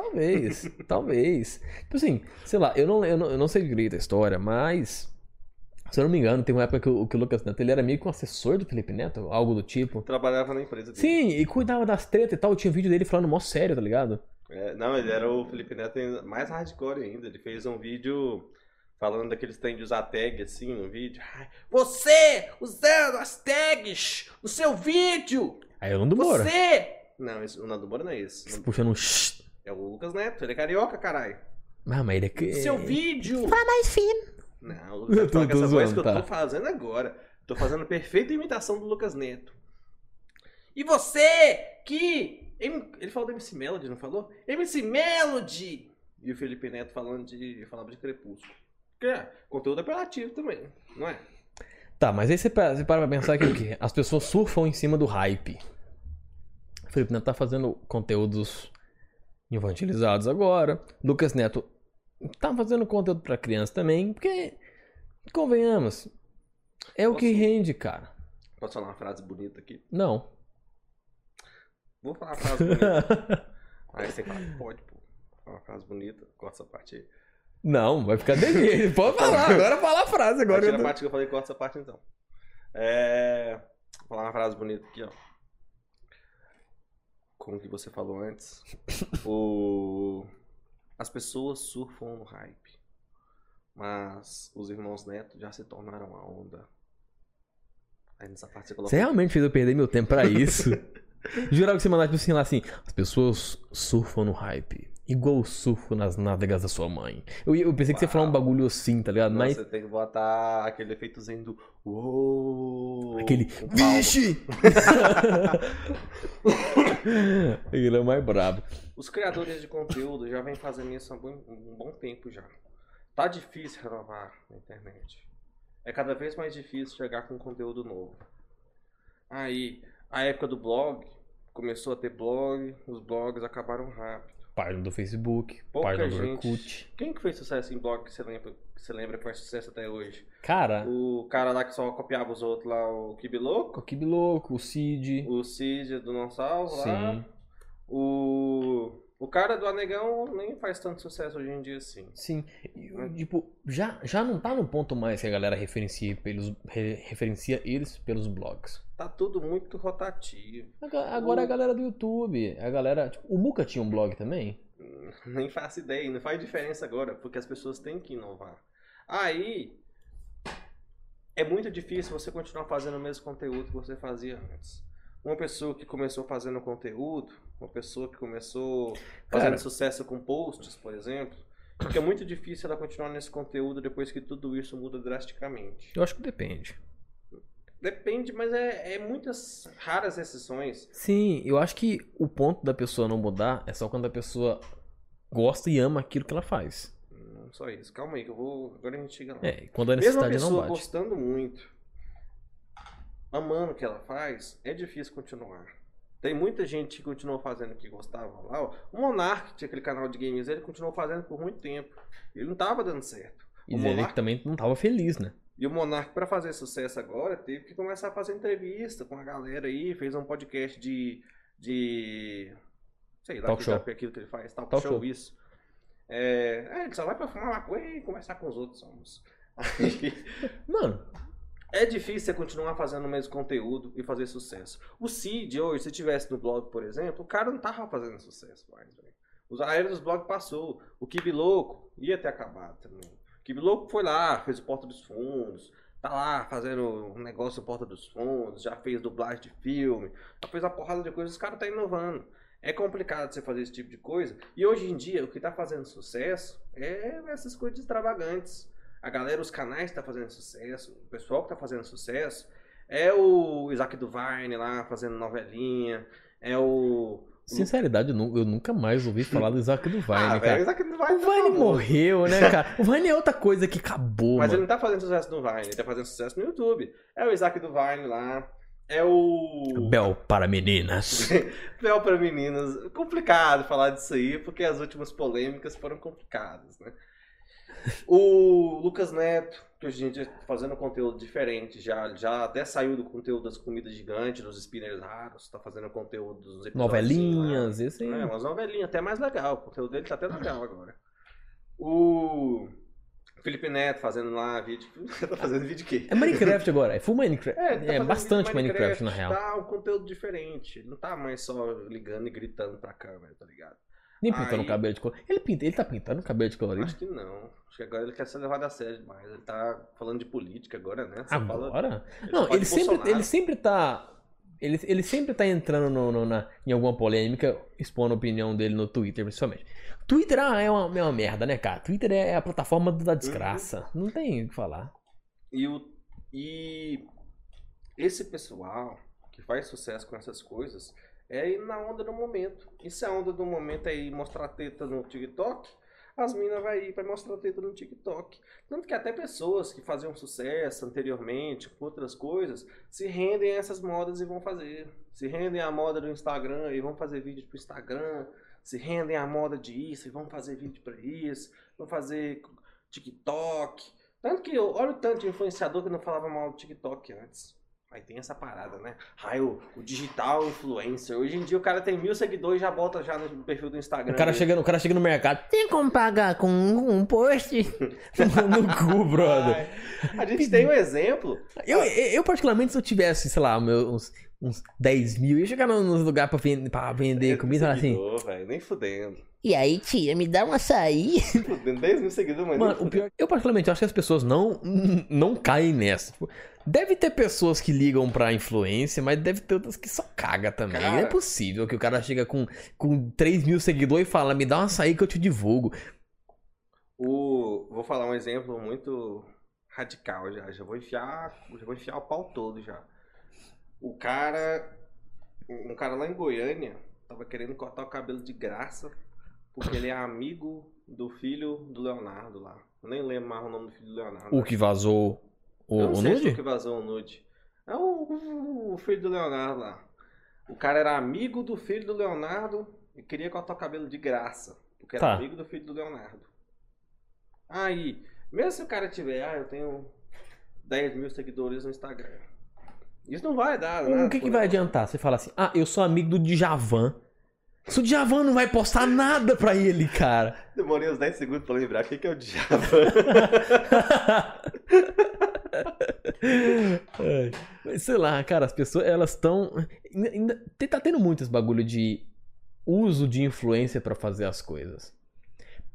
A: Talvez, talvez. Tipo assim, sei lá, eu não, eu não, eu não sei direito a história, mas. Se eu não me engano, tem uma época que o, que o Lucas Neto ele era meio que um assessor do Felipe Neto, algo do tipo.
B: Trabalhava na empresa dele.
A: Sim, e cuidava das tretas e tal. Tinha vídeo dele falando mó sério, tá ligado?
B: É, não, ele era o Felipe Neto mais hardcore ainda. Ele fez um vídeo falando daqueles tem de usar tag assim no vídeo. Você usando as tags no seu vídeo!
A: Aí eu não demora.
B: Você! Não, isso, o Nando Moura não é esse.
A: Puxando um.
B: É o Lucas Neto, ele é carioca, caralho.
A: Ah, mas ele é que.
B: Seu vídeo!
A: Fala mais fino.
B: Não, o Lucas
A: Eu
B: Neto
A: tô-
B: fala com
A: tô
B: essa voz que eu
A: tá.
B: tô fazendo agora. Tô fazendo a perfeita imitação do Lucas Neto. E você que. Ele falou do MC Melody, não falou? MC Melody! E o Felipe Neto falando de. falava de crepúsculo. Que é conteúdo apelativo também, não é?
A: Tá, mas aí você para, você para pra pensar que o quê? As pessoas surfam em cima do hype. O Felipe Neto tá fazendo conteúdos infantilizados agora. Lucas Neto tá fazendo conteúdo pra criança também, porque, convenhamos, é o que
B: Posso-
A: rende, cara.
B: Posso falar uma frase bonita aqui?
A: Não.
B: Vou falar uma frase bonita. Aí você fala, pode, pô. Uma frase bonita, corta essa parte aí.
A: Não, vai ficar devendo. Pode falar, agora fala a frase. Agora
B: tira a
A: tô-
B: parte que eu falei, corta essa parte então. É... Vou falar uma frase bonita aqui, ó. Como que você falou antes. o... As pessoas surfam no hype. Mas os irmãos Neto já se tornaram a onda. Aí nessa parte você coloca.
A: Você realmente fez eu perder meu tempo pra isso? Jurava que você mandava tipo assim lá assim: as pessoas surfam no hype. Igual o surfo nas nádegas da sua mãe. Eu, eu pensei que você ia falar um bagulho assim, tá ligado?
B: Não,
A: Mas
B: Você tem que botar aquele efeitozinho do. Uou,
A: aquele. Vixe! Ele é o mais brabo.
B: Os criadores de conteúdo já vêm fazendo isso há um bom tempo já. Tá difícil renovar na internet. É cada vez mais difícil chegar com conteúdo novo. Aí, a época do blog, começou a ter blog, os blogs acabaram rápido.
A: Página do Facebook,
B: Pouca
A: página do. Orkut.
B: Quem que fez sucesso em blog que você lembra que você lembra que faz sucesso até hoje?
A: Cara,
B: O cara lá que só copiava os outros lá, o Kibiloco,
A: o Kibi Louco, o Cid.
B: o Cid do Salvo lá.
A: Sim,
B: O. O cara do Anegão nem faz tanto sucesso hoje em dia assim.
A: sim. E, Tipo, já, já não tá no ponto mais que a galera referencia, pelos, re- referencia eles pelos blogs.
B: Tá tudo muito rotativo.
A: Agora é a galera do YouTube, a galera. Tipo, o Muca tinha um blog também?
B: Nem faço ideia, não faz diferença agora, porque as pessoas têm que inovar. Aí é muito difícil você continuar fazendo o mesmo conteúdo que você fazia antes. Uma pessoa que começou fazendo conteúdo, uma pessoa que começou fazendo
A: Cara.
B: sucesso com posts, por exemplo, fica muito difícil ela continuar nesse conteúdo depois que tudo isso muda drasticamente.
A: Eu acho que depende.
B: Depende, mas é, é muitas raras exceções.
A: Sim, eu acho que o ponto da pessoa não mudar é só quando a pessoa gosta e ama aquilo que ela faz.
B: Não só isso. Calma aí, que eu vou. Agora a gente chega lá.
A: É, quando a
B: Mesmo a
A: necessidade não
B: pessoa
A: bate.
B: gostando muito, amando o que ela faz, é difícil continuar. Tem muita gente que continuou fazendo o que gostava lá. ó. O Monark tinha aquele canal de games, ele continuou fazendo por muito tempo. Ele não tava dando certo.
A: E
B: o
A: ele
B: Monark-
A: também não tava feliz, né?
B: E o Monark, pra fazer sucesso agora, teve que começar a fazer entrevista com a galera aí, fez um podcast de. de sei lá
A: Talk show.
B: aquilo que ele faz, talk,
A: Talk
B: show,
A: show.
B: isso. É, é, ele só vai pra fumar maconha e conversar com os outros homens. Aí,
A: Mano,
B: é difícil você continuar fazendo o mesmo conteúdo e fazer sucesso. O Cid hoje, se tivesse no blog, por exemplo, o cara não tava fazendo sucesso mais. Os- A era dos blogs passou. O Kibi Louco ia ter acabado também. O Kibi Louco foi lá, fez o Porta dos Fundos, tá lá fazendo um negócio Porta dos Fundos, já fez dublagem de filme, já fez uma porrada de coisas, os caras tá inovando. É complicado você fazer esse tipo de coisa. E hoje em dia, o que tá fazendo sucesso é essas coisas extravagantes. A galera, os canais que tá fazendo sucesso, o pessoal que tá fazendo sucesso, é o Isaac Duvine lá fazendo novelinha, é o.
A: sinceridade, eu, nu- eu nunca mais ouvi falar do Isaac do Vine,
B: ah, velho,
A: cara.
B: Isaac Duvine
A: O
B: tá
A: Vine morreu, né, cara? O Vine é outra coisa que acabou,
B: Mas ele
A: mano.
B: não tá fazendo sucesso no Vine, ele tá fazendo sucesso no YouTube. É o Isaac Duvine lá, é o.
A: Bel para meninas.
B: Bel para meninas. Complicado falar disso aí, porque as últimas polêmicas foram complicadas, né? O Lucas Neto, que hoje em dia tá fazendo conteúdo diferente, já, já até saiu do conteúdo das comidas gigantes, dos spinners raros, tá fazendo conteúdo dos episódios.
A: Novelinhas, esse aí.
B: É, umas novelinhas até mais legal. O conteúdo dele tá até legal agora. O Felipe Neto fazendo lá vídeo. tá fazendo vídeo de quê?
A: É Minecraft agora, é full Minecraft.
B: É, tá
A: É, bastante
B: de
A: Minecraft, na real.
B: Tá um conteúdo diferente. Não tá mais só ligando e gritando pra câmera, tá ligado?
A: Nem pintando o cabelo de colorido. Ele, pinta, ele tá pintando o cabelo de colorido?
B: Acho que não. Acho que agora ele quer ser levado a sério demais. Ele tá falando de política agora, né? Você fala-
A: Agora?
B: ele
A: Não,
B: fala
A: ele sempre,
B: Bolsonaro.
A: ele sempre tá. Ele, ele sempre tá entrando no- no- na, em alguma polêmica, expondo a opinião dele no Twitter, principalmente. Twitter ah, é uma, é uma merda, né, cara? Twitter é a plataforma da desgraça.
B: Uhum.
A: Não tem o que falar.
B: E, o, e esse pessoal que faz sucesso com essas coisas é ir na onda do momento. E se a onda do momento é ir mostrar teta no TikTok, as minas vai ir para mostrar teta no TikTok. Tanto que até pessoas que faziam sucesso anteriormente com outras coisas se rendem a essas modas e vão fazer. Se rendem à moda do Instagram e vão fazer vídeo pro Instagram. Se rendem à moda disso e vão fazer vídeo para isso. Vão fazer TikTok. Tanto que, olha o tanto de influenciador que não falava mal do TikTok antes. Aí tem essa parada, né? Aí o, o digital influencer. Hoje em dia o cara tem mil seguidores e já bota já no perfil do Instagram.
A: O cara,
B: dele.
A: chega, o cara chega no mercado. Tem como pagar com um post? no cu, brother.
B: Ai, A gente tem um exemplo.
A: Eu, eu, particularmente, se eu tivesse, sei lá, meus, uns, uns 10 mil, ia chegar no- nos lugares pra, vender- pra vender comida e falar assim.
B: Velho, nem fudendo.
A: E aí, tia, me dá um açaí?
B: Fudendo 10 mil seguidores, mas
A: Mano, o pior, eu particularmente acho que as pessoas não, não caem nessa. Tipo, deve ter pessoas que ligam pra influência, mas deve ter outras que só caga também.
B: Cara.
A: Não é possível que o cara chega com, com 3 mil seguidores e fala, me dá um açaí que eu te divulgo.
B: O, vou falar um exemplo muito radical já. Já vou enfiar, já vou enfiar o pau todo já. O cara, um cara lá em Goiânia, tava querendo cortar o cabelo de graça porque ele é amigo do filho do Leonardo lá. Eu nem lembro mais o nome do filho do Leonardo.
A: O que vazou o, o nude?
B: o que vazou o nude. É o, o- o filho do Leonardo lá. O cara era amigo do filho do Leonardo e queria cortar o cabelo de graça. Porque era
A: Tá.
B: amigo do filho do Leonardo. Aí, mesmo se o cara tiver, ah, eu tenho 10 mil seguidores no Instagram. Isso não vai dar, né?
A: O que, que vai adiantar? Você fala assim, ah, eu sou amigo do Djavan. Se o Djavan não vai postar nada pra ele, cara.
B: Demorei uns 10 segundos pra lembrar o que, que é o.
A: Ai, mas sei lá, cara, as pessoas, elas estão. Tá tendo muitos bagulho de uso de influência pra fazer as coisas.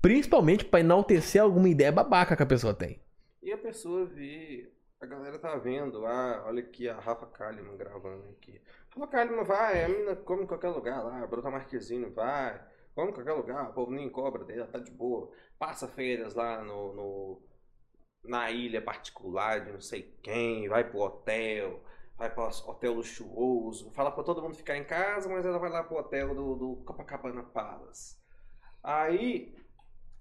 A: Principalmente pra enaltecer alguma ideia babaca que a pessoa tem.
B: E a pessoa vê, a galera tá vendo, ah, olha aqui a Rafa Kalimann gravando aqui. Rafa Kalimann vai, a menina come em qualquer lugar lá, a Brota Marquezine vai, come em qualquer lugar, o povo nem cobra dele, ela tá de boa. Passa férias lá no, no- na ilha particular de não sei quem, vai pro hotel, vai pro hotel luxuoso, fala pra todo mundo ficar em casa, mas ela vai lá pro hotel do, do Copacabana Palace. Aí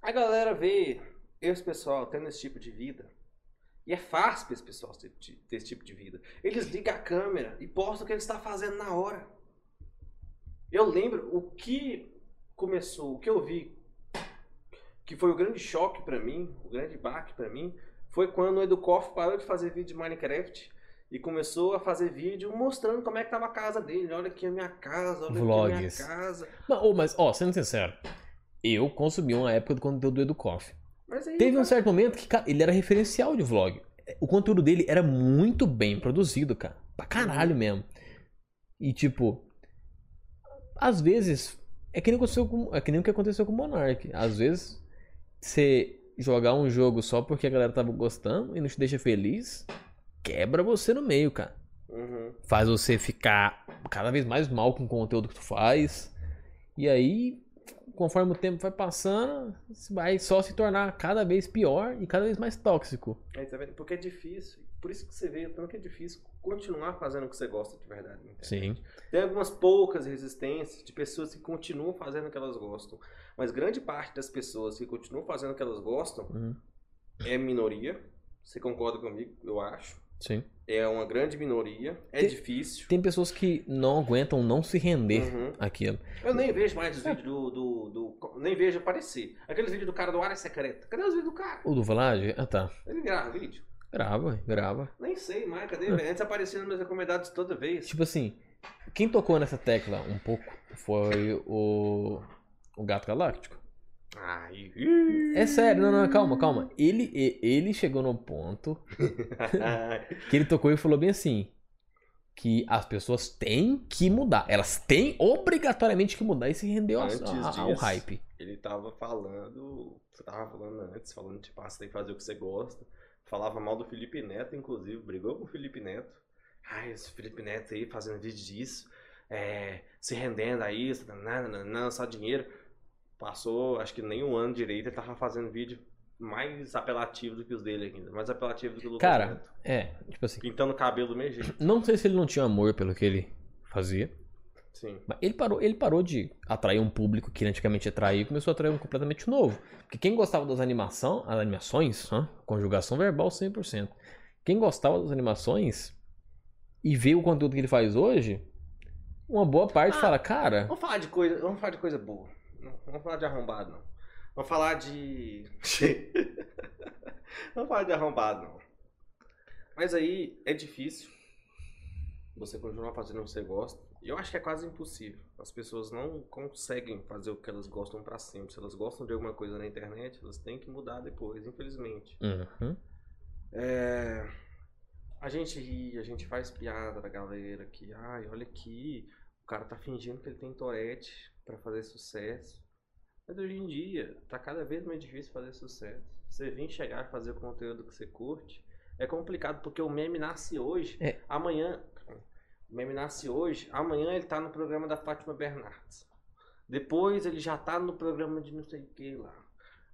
B: a galera vê esse pessoal tendo esse tipo de vida. E é fácil para esse pessoal ter, ter esse tipo de vida. Eles ligam a câmera e postam o que eles estão fazendo na hora. Eu lembro o que começou, o que eu vi, que foi o grande choque para mim, o grande baque para mim, foi quando o Educoff parou de fazer vídeo de Minecraft e começou a fazer vídeo mostrando como é que tava a casa dele. Olha aqui a minha casa, olha
A: Vlogs.
B: aqui a minha casa.
A: Não, mas, ó, sendo sincero, eu consumi uma época do conteúdo do Educoff.
B: Aí,
A: Teve um certo momento que, cara, ele era referencial de vlog. O conteúdo dele era muito bem produzido, cara. Pra caralho mesmo. E tipo, às vezes, é que nem, aconteceu com, é que nem o que aconteceu com o Monark. Às vezes, você jogar um jogo só porque a galera tava gostando e não te deixa feliz, quebra você no meio, cara.
B: Uhum.
A: Faz você ficar cada vez mais mal com o conteúdo que tu faz. E aí, conforme o tempo vai passando, vai só se tornar cada vez pior e cada vez mais tóxico.
B: Aí, tá vendo? Porque é difícil. Por isso que você vê tanto que é difícil continuar fazendo o que você gosta de verdade. internet.
A: Sim.
B: Tem algumas poucas resistências de pessoas que continuam fazendo o que elas gostam. Mas grande parte das pessoas que continuam fazendo o que elas gostam
A: Uhum.
B: é minoria. Você concorda comigo? Eu acho.
A: Sim.
B: É uma grande minoria. É
A: Tem-
B: difícil.
A: Tem pessoas que não aguentam não se render
B: Uhum.
A: àquilo.
B: Eu nem vejo mais os vídeos do, do, do- Nem vejo aparecer. Aqueles vídeos do cara do área secreta. Cadê os vídeos do cara?
A: O do Vlad? Ah, tá.
B: Ele grava vídeo?
A: Grava, grava.
B: Nem sei mais. Cadê? velho? Antes aparecia nos meus recomendados toda vez.
A: Tipo assim, quem tocou nessa tecla um pouco foi o. O Gato Galáctico.
B: Ai.
A: É sério, não, não, calma, calma. Ele, ele chegou no ponto que ele tocou e falou bem assim: que as pessoas têm que mudar. Elas têm obrigatoriamente que mudar e se rendeu ao,
B: Antes
A: ao
B: disso.
A: hype.
B: Ele tava falando. Você tava falando antes, falando, tipo, ah, você tem que fazer o que você gosta. Falava mal do Felipe Neto, inclusive, brigou com o Felipe Neto. Ai, esse Felipe Neto aí fazendo vídeo disso, é, se rendendo a isso, só dinheiro. Passou, acho que nem um ano direito, ele tava fazendo vídeo mais apelativo do que os dele ainda. Mais apelativo do que o Lucas
A: Cara,
B: Neto.
A: é, tipo assim,
B: Pintando o cabelo do mesmo jeito.
A: não sei se ele não tinha amor pelo que ele fazia.
B: Sim.
A: Mas ele parou, ele parou de atrair um público que ele antigamente atraía e começou a atrair um completamente novo. Porque quem gostava das animação, as animações, hã? conjugação verbal 100%. Quem gostava das animações e vê o conteúdo que ele faz hoje, uma boa parte
B: Ah,
A: fala, cara,
B: Vamos falar de coisa, vamos falar de coisa boa. Não vamos falar de arrombado, não. Vamos falar de. vamos falar de arrombado, não. Mas aí é difícil você continuar fazendo o que você gosta. E eu acho que é quase impossível. As pessoas não conseguem fazer o que elas gostam pra sempre. Se elas gostam de alguma coisa na internet, elas têm que mudar depois, infelizmente.
A: uhum,
B: É, A gente ri, a gente faz piada da galera que, ai, olha aqui, o cara tá fingindo que ele tem torete pra fazer sucesso. Mas hoje em dia, tá cada vez mais difícil fazer sucesso. Você vir chegar e fazer o conteúdo que você curte, é complicado, porque o meme nasce hoje,
A: É.
B: amanhã. O meme nasce hoje, amanhã ele tá no programa da Fátima Bernardes. Depois ele já tá no programa de não sei o que lá.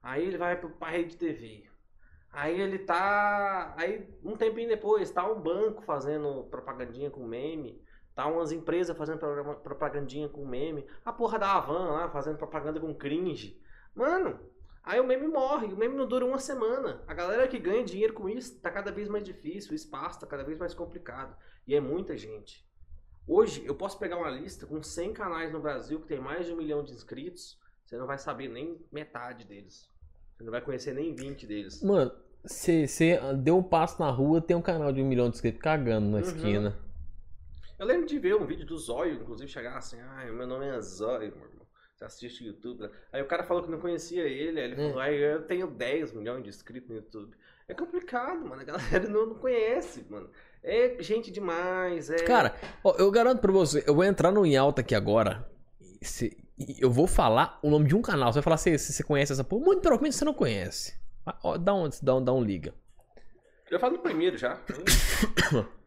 B: Aí ele vai pro pra Rede TV. Aí ele tá. Aí um tempinho depois, tá um banco fazendo propagandinha com meme. Tá umas empresas fazendo programa- propagandinha com meme. A porra da Avan lá fazendo propaganda com cringe. Mano, aí o meme morre. O meme não dura uma semana. A galera que ganha dinheiro com isso tá cada vez mais difícil. O espaço tá cada vez mais complicado. E é muita gente. Hoje, eu posso pegar uma lista com 100 canais no Brasil que tem mais de um milhão de inscritos. Você não vai saber nem metade deles. Você não vai conhecer nem 20 deles.
A: Mano, você deu um passo na rua, tem um canal de um milhão de inscritos cagando na
B: Uhum.
A: esquina.
B: Eu lembro de ver um vídeo do Zóio, inclusive, chegar assim, ai, meu nome é Zóio, meu irmão. Você assiste YouTube. né?" Aí o cara falou que não conhecia ele, aí ele
A: Hum.
B: falou, ai, eu tenho 10 milhões de inscritos no YouTube. É complicado, mano. A galera não, não conhece, mano. É gente demais, é.
A: Cara, ó, eu garanto pra você, eu vou entrar no em alta aqui agora. se- eu vou falar o nome de um canal. Você vai falar se, se você conhece essa porra. Muito provavelmente você não conhece. Ó, dá, um, dá, um, dá um liga.
B: Eu falo no primeiro já.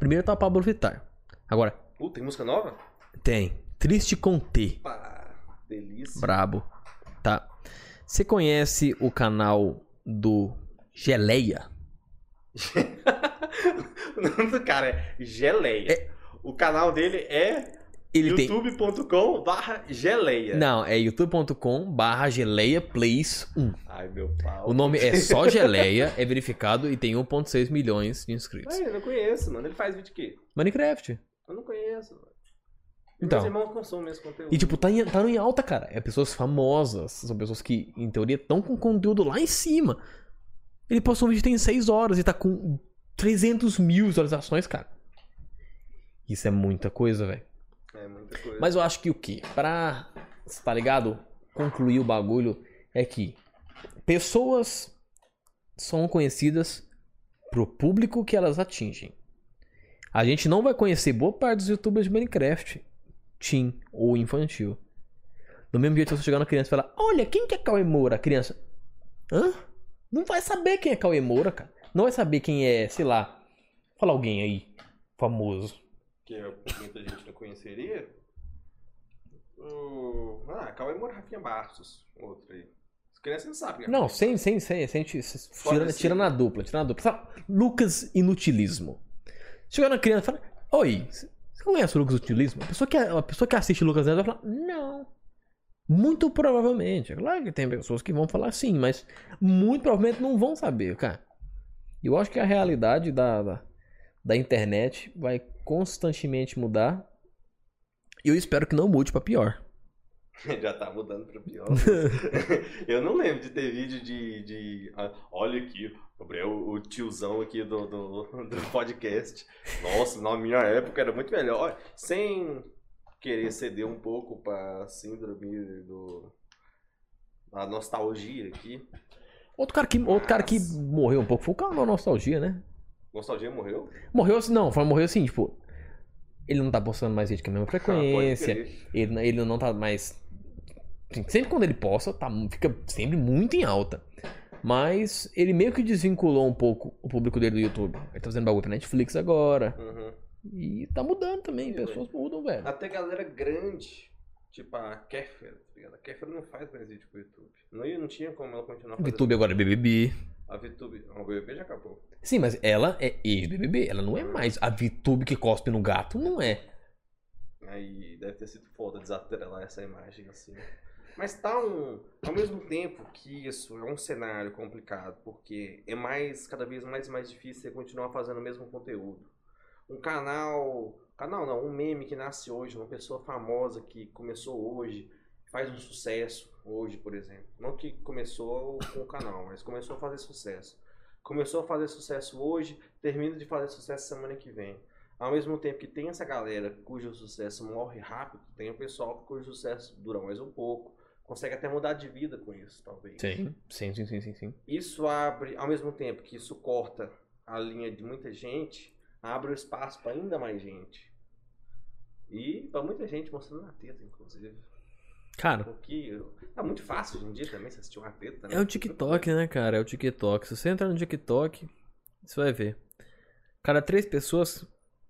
A: Primeiro tá o Pablo Vittar. Agora,
B: Uh, tem música nova?
A: tem Triste com T.
B: Pá, delícia.
A: Brabo. Tá. Você conhece o canal do Geleia?
B: o nome do cara é Geleia. O canal dele é
A: Ele tem.
B: youtube.com barra geleia.
A: Não, é youtube.com barra geleia plays 1.
B: Ai, meu pau.
A: O nome é só geleia, é verificado e tem 1.6 milhões de inscritos.
B: Ai, eu não conheço, mano. Ele faz vídeo de quê?
A: Minecraft.
B: Eu não conheço, mano.
A: Então.
B: Meus irmãos consomem esse conteúdo.
A: E tipo, tá, em, tá no em alta, cara. É pessoas famosas. São pessoas que, em teoria, estão com conteúdo lá em cima. Ele postou um vídeo tem 6 horas e tá com 300 mil visualizações, cara. Isso é muita coisa, velho.
B: É muita coisa.
A: Mas eu acho que o que? Pra, tá ligado? Concluir o bagulho é que pessoas são conhecidas pro público que elas atingem. A gente não vai conhecer boa parte dos youtubers de Minecraft, teen ou infantil. Do mesmo jeito, se você chegar na criança e falar: Olha, quem que é Cauê Moura? A criança, hã? Não vai saber quem é Cauê Moura, cara. Não vai saber quem é, sei lá, fala alguém aí, famoso.
B: Que muita gente não conheceria. O... Ah, Cauê Moura Rafinha Bastos. Outro aí. As crianças não sabem. né?
A: Não, sem, sem, sem, sem, tira, tira na dupla, tira na dupla. Sabe, Lucas Inutilismo. Chega na criança e fala, oi, você conhece o Lucas Inutilismo? A pessoa que, a pessoa que assiste Lucas Neto vai falar, não. Muito provavelmente. Claro que tem pessoas que vão falar sim, mas muito provavelmente não vão saber, cara. Eu acho que a realidade da, da, da internet vai constantemente mudar. E eu espero que não mude pra pior.
B: Já tá mudando pra pior. eu não lembro de ter vídeo de. de ah, olha aqui, Gabriel, o tiozão aqui do, do, do podcast. Nossa, na minha época era muito melhor. Sem querer ceder um pouco pra síndrome do. A nostalgia aqui.
A: Outro cara que, outro cara que
B: Mas-
A: morreu um pouco foi o canal Nostalgia, né?
B: Nostalgia morreu?
A: Morreu assim, não, foi, morreu assim, tipo. Ele não tá postando mais vídeo com a mesma
B: Ah,
A: frequência.
B: crer.
A: ele, ele não tá mais. assim, sempre quando ele posta, tá, fica sempre muito em alta. Mas ele meio que desvinculou um pouco o público dele do YouTube. Ele tá fazendo bagulho pra Netflix agora.
B: Uhum.
A: E tá mudando também.
B: Sim,
A: Pessoas mudam, velho.
B: Até galera grande, tipo a Kéfera, tá ligado? A Kéfera não faz mais vídeo pro YouTube. Não, não tinha como ela continuar
A: O
B: fazendo.
A: YouTube agora é BBB.
B: A VTube. O BBB já acabou.
A: Sim, mas ela é ex-BBB. Ela não é mais a VTube que cospe no gato. Não é.
B: Aí deve ter sido foda desatrelar essa imagem assim. Mas tá um. Ao mesmo tempo que isso é um cenário complicado, porque é mais, cada vez mais e mais difícil você continuar fazendo o mesmo conteúdo. Um canal. Canal não, um meme que nasce hoje, uma pessoa famosa que começou hoje, faz um sucesso hoje, por exemplo. Não que começou com o canal, mas começou a fazer sucesso. Começou a fazer sucesso hoje, termina de fazer sucesso semana que vem. Ao mesmo tempo que tem essa galera cujo sucesso morre rápido, tem o pessoal cujo sucesso dura mais um pouco, consegue até mudar de vida com isso, talvez.
A: Sim, sim, sim, sim, sim. sim.
B: Isso abre, ao mesmo tempo que isso corta a linha de muita gente, abre o espaço para ainda mais gente. E para muita gente mostrando na teta, inclusive.
A: Cara,
B: Porque tá muito fácil hoje em dia também você assistir uma teta. né?
A: É o TikTok, né, cara? É o TikTok. Se você entrar no TikTok, você vai ver. Cada três pessoas,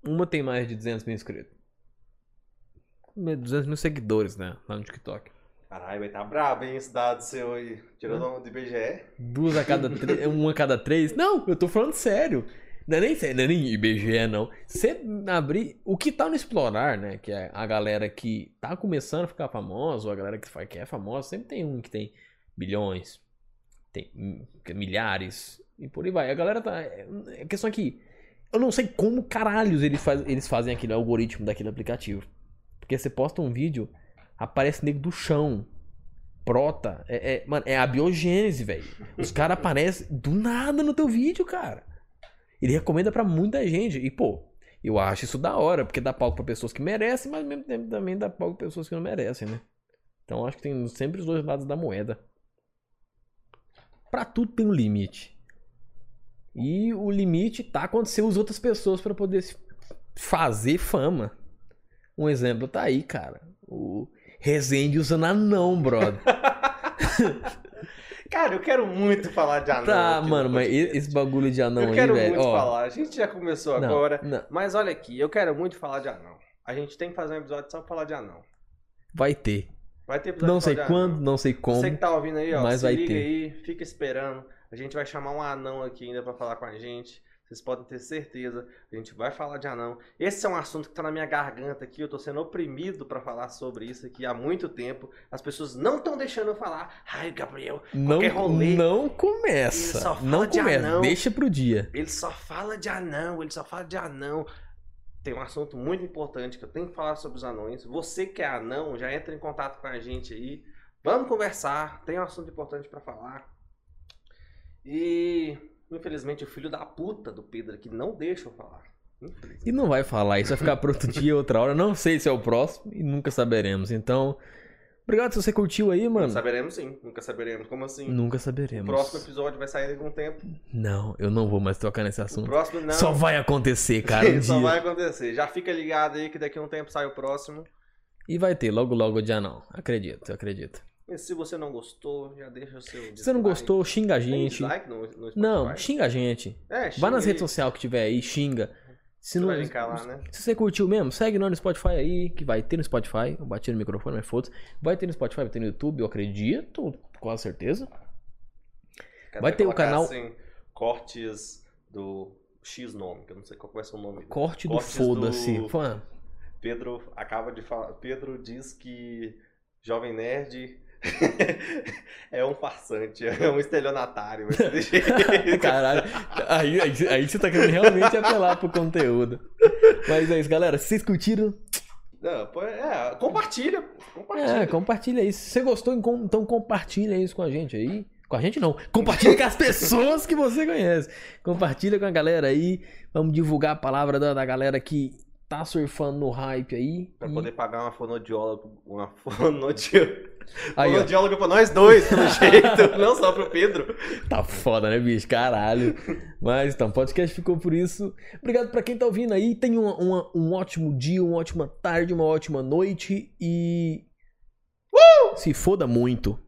A: uma tem mais de 200 mil inscritos. 200 mil seguidores, né? Lá no TikTok.
B: Caralho, vai tá brabo, hein, esse dado seu aí. Tirando
A: Hum.
B: do IBGE.
A: Duas a cada três. uma a cada três. Não, eu tô falando sério. Não é nem não é nem IBGE, não. Você abrir. O que tá no Explorar, né? Que é a galera que tá começando a ficar famosa, ou a galera que, é famosa, sempre tem um que tem bilhões, tem milhares, e por aí vai. A galera tá. A questão é que Eu não sei como caralhos eles, faz, eles fazem aquele algoritmo daquele aplicativo. Porque você posta um vídeo, aparece nego do chão. Brota. É, é- mano, é a biogênese, velho. Os caras aparecem do nada no teu vídeo, cara. Ele recomenda pra muita gente. E, pô, eu acho isso da hora, porque dá palco pra pessoas que merecem, mas ao mesmo tempo também dá palco pra pessoas que não merecem, né? Então acho que tem sempre os dois lados da moeda. Pra tudo tem um limite. E o limite tá quando você usa outras pessoas pra poder fazer fama. Um exemplo tá aí, cara. O Rezende usando anão, brother.
B: Cara, eu quero muito falar de anão.
A: Tá,
B: aqui no
A: mano, mas esse bagulho de anão
B: Eu
A: aí,
B: quero
A: velho.
B: muito
A: ó,
B: falar. A gente já começou
A: não,
B: agora.
A: não,
B: Mas olha aqui, eu quero muito falar de anão. A gente tem que fazer um episódio só pra falar de anão.
A: vai ter.
B: Vai ter episódio
A: Não sei quando,
B: anão.
A: não sei como.
B: Você que tá ouvindo aí, ó,
A: mas
B: se
A: vai
B: liga
A: ter.
B: aí, fica esperando. A gente vai chamar um anão aqui ainda pra falar com a gente. Vocês podem ter certeza, a gente vai falar de anão. Esse é um assunto que tá na minha garganta aqui, eu tô sendo oprimido pra falar sobre isso aqui há muito tempo. As pessoas não estão deixando eu falar. Ai, Gabriel,
A: Não,
B: rolê,
A: não
B: ele
A: começa.
B: só fala
A: Não
B: de
A: começa.
B: anão.
A: Deixa pro dia.
B: ele só fala de anão, ele só fala de anão. Tem um assunto muito importante que eu tenho que falar sobre os anões. Você que é anão, já entra em contato com a gente aí. Vamos conversar. Tem um assunto importante pra falar. E infelizmente o filho da puta do Pedro aqui não deixa eu falar.
A: E não vai falar isso, vai ficar pro outro dia, outra hora. Não sei se é o próximo e nunca saberemos. Então, obrigado se você curtiu aí, mano.
B: Saberemos sim, nunca saberemos. Como assim?
A: Nunca
B: O
A: saberemos.
B: próximo episódio vai sair daqui a um tempo.
A: Não, eu não vou mais tocar nesse
B: O
A: assunto.
B: próximo não.
A: Só vai acontecer, cara, um
B: Só
A: dia.
B: vai acontecer. Já fica ligado aí que daqui a um tempo sai o próximo.
A: E vai ter, logo logo o dia não. Acredito, acredito.
B: Se você não gostou, já deixa o seu.
A: Se você não gostou, xinga a gente.
B: dislike no, no?
A: Não, xinga a gente.
B: É,
A: Vai
B: xinga
A: nas
B: aí.
A: redes sociais que tiver aí, xinga. Se
B: Você
A: não,
B: vai lá, né?
A: se você curtiu mesmo, segue nós no Spotify aí, que vai ter no Spotify. Eu bati no microfone, mas foda-se. Vai ter no Spotify, vai ter no YouTube, eu acredito, com certeza.
B: Quer
A: Vai ter o canal-
B: Assim, cortes do X nome, que eu não sei qual vai ser o nome.
A: Corte do foda-se.
B: do- Pedro acaba de falar. Pedro diz que Jovem Nerd é um farsante, é um estelionatário.
A: Caralho, aí, aí, aí você tá querendo realmente apelar pro conteúdo. Mas é isso, galera. Se vocês curtiram,
B: Não, é, compartilha. Compartilha.
A: é, compartilha aí. Se você gostou, então então compartilha isso com a gente aí. Com a gente não. Compartilha com as pessoas que você conhece. Compartilha com a galera aí. Vamos divulgar a palavra da, da galera que tá surfando no hype aí.
B: Pra
A: E-
B: poder pagar uma fonodióloga, uma fonodióloga,
A: Aí, ó,
B: fonodióloga pra nós dois, pelo jeito, não só pro Pedro.
A: tá foda, né, bicho? Caralho. Mas então, o podcast ficou por isso. Obrigado pra quem tá ouvindo aí. Tenha uma- uma- um ótimo dia, uma ótima tarde, uma ótima noite e. Se foda muito.